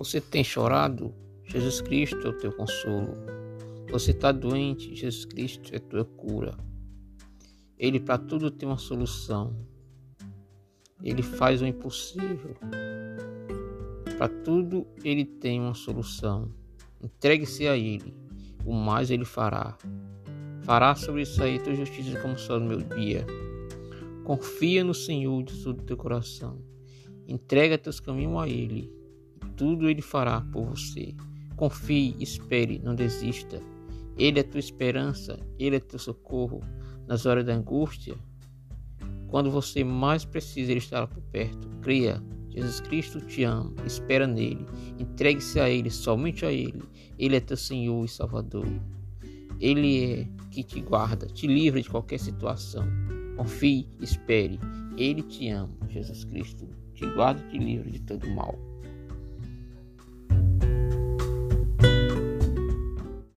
Você tem chorado? Jesus Cristo é o teu consolo. Você está doente? Jesus Cristo é a tua cura. Ele para tudo tem uma solução. Ele faz o impossível. Para tudo ele tem uma solução. Entregue-se a ele. O mais ele fará. Fará sobre isso aí tua justiça como só no meu dia. Confia no Senhor de todo o teu coração. Entrega teus caminhos a Ele. Tudo Ele fará por você. Confie, espere, não desista. Ele é tua esperança, Ele é teu socorro nas horas da angústia. Quando você mais precisa, Ele estará por perto. Creia, Jesus Cristo te ama, espera nele, entregue-se a Ele, somente a Ele. Ele é teu Senhor e Salvador. Ele é que te guarda, te livra de qualquer situação. Confie, espere. Ele te ama, Jesus Cristo. Te guarda e te livra de todo mal.